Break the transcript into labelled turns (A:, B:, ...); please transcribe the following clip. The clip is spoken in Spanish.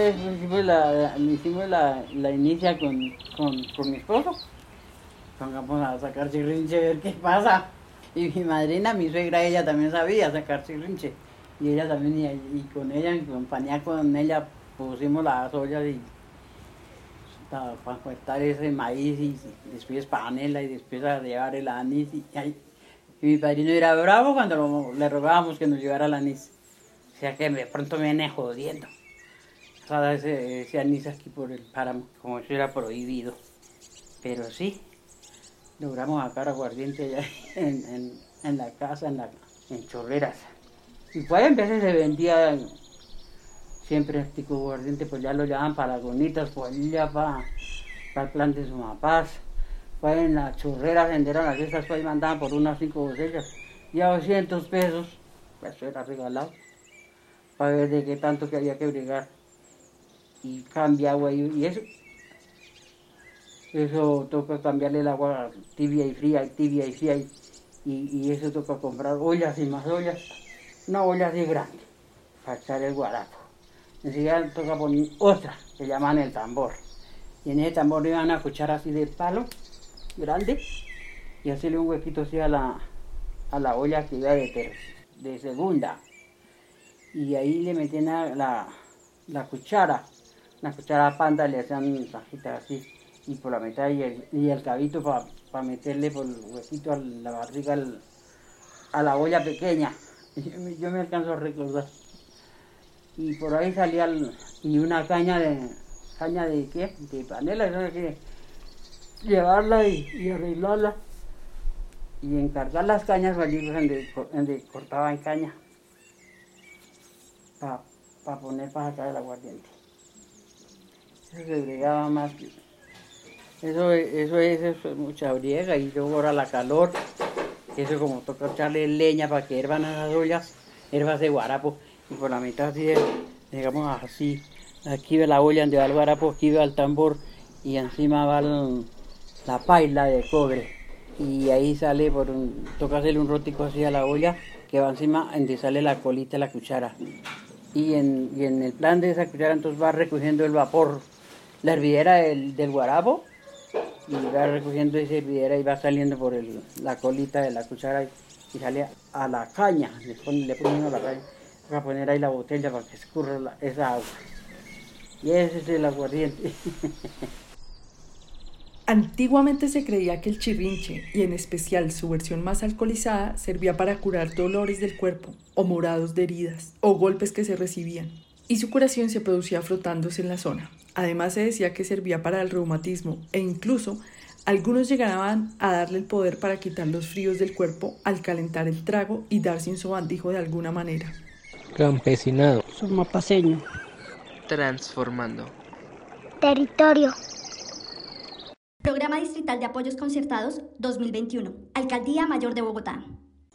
A: vez hicimos la, hicimos la, inicia con, con, con mi esposo. Vamos a sacar chirrinche a ver qué pasa. Y mi madrina, mi suegra, ella también sabía sacar chirrinche. Y ella también, y, y con ella, en compañía con ella, pusimos las ollas y para, cortar ese maíz y después panela y después a llevar el anís. Y, y, y mi padrino era bravo cuando le rogábamos que nos llevara el anís. O sea que de pronto me viene jodiendo. Sea, ese, ese aquí por el páramo, como eso era prohibido. Pero sí, logramos sacar aguardiente allá en, la casa, en, chorreras. Y pues en veces se vendía siempre este aguardiente, pues ya lo llevaban para las bonitas, pues ya para, para el plan de su mapaz. Pues en las chorreras vendieron las fiestas, pues ahí mandaban por unas cinco botellas. Y a 200 pesos, pues eso era regalado. Para ver de qué tanto que había que brigar. Y cambia agua y, eso. Eso toca cambiarle el agua tibia y fría, tibia y fría. Y, y, eso toca comprar ollas y más ollas. Una olla así grande para echar el guarapo. Enseguida toca poner otra, que llaman el tambor. Y en ese tambor le dan una cuchara así de palo, grande, y hacerle un huequito así a la, a la olla que iba de, de segunda. Y ahí le metían la, la, la cuchara, una cuchara panda, le hacían tajitas así, y por la mitad, y el, y el cabito para meterle por el huequito a la barriga a la olla pequeña. Yo me, alcanzo a recordar. Y por ahí salía y una caña de caña de qué? De panela, hay que llevarla y, arreglarla. Y encargar las cañas allí donde, donde cortaban caña. Para poner para sacar el aguardiente. Eso se bregaba más. Eso, es- eso, es, eso es mucha briega y luego ahora la calor. Eso como toca echarle leña para que hiervan las ollas, hierbas de guarapo. Y por la mitad así, digamos así, aquí va la olla donde va el guarapo, aquí va el tambor y encima va la paila de cobre. Y ahí sale, por un, toca hacerle un rótico así a la olla, que va encima donde sale la colita la cuchara. Y en, y en el plan de esa cuchara entonces va recogiendo el vapor, la hervidera del, del guarapo, y va recogiendo esa hervidera y va saliendo por el- la colita de la cuchara y, sale a la caña, le pone, le pone uno a la caña, va a poner ahí la botella para que escurra la- esa agua. Y ese es el aguardiente.
B: Antiguamente se creía que el chirrinche, y en especial su versión más alcoholizada, servía para curar dolores del cuerpo, o morados de heridas, o golpes que se recibían, y su curación se producía frotándose en la zona. Además se decía que servía para el reumatismo, e incluso algunos llegaban a darle el poder para quitar los fríos del cuerpo al calentar el trago y darse un sobandijo de alguna manera.
C: Campesinado.
D: Sumapaseño.
E: Transformando.
F: Territorio.
G: Programa Distrital de Apoyos Concertados 2021. Alcaldía Mayor de Bogotá.